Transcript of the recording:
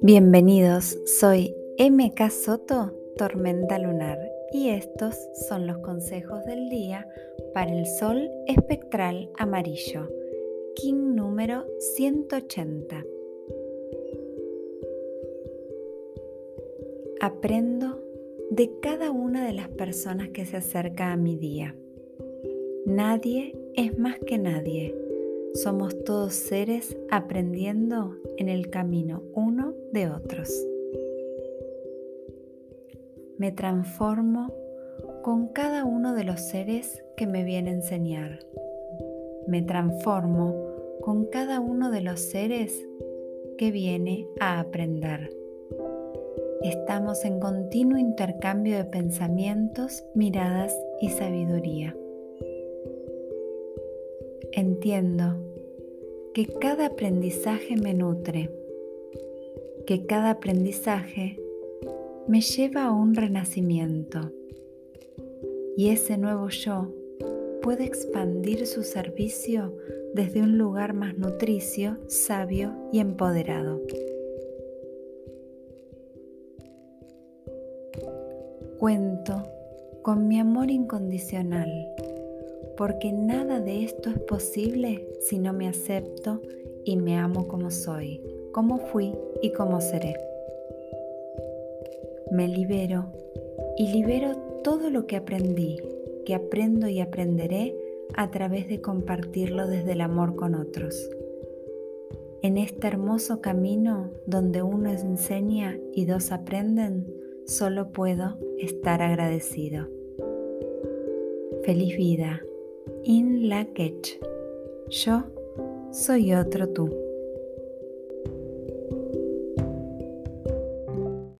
Bienvenidos, soy MK Soto, Tormenta Lunar, y estos son los consejos del día para el Sol espectral amarillo, King número 180. Aprendo de cada una de las personas que se acerca a mi día. Nadie es más que nadie. Somos todos seres aprendiendo en el camino uno de otros. Me transformo con cada uno de los seres que me viene a enseñar. Me transformo con cada uno de los seres que viene a aprender. Estamos en continuo intercambio de pensamientos, miradas y sabiduría. Entiendo que cada aprendizaje me nutre, que cada aprendizaje me lleva a un renacimiento y ese nuevo yo puede expandir su servicio desde un lugar más nutricio, sabio y empoderado. Cuento con mi amor incondicional, porque nada de esto es posible si no me acepto y me amo como soy, como fui y como seré. Me libero y libero todo lo que aprendí, que aprendo y aprenderé a través de compartirlo desde el amor con otros. En este hermoso camino donde uno enseña y dos aprenden, solo puedo estar agradecido. Feliz vida. In la Yo soy otro tú.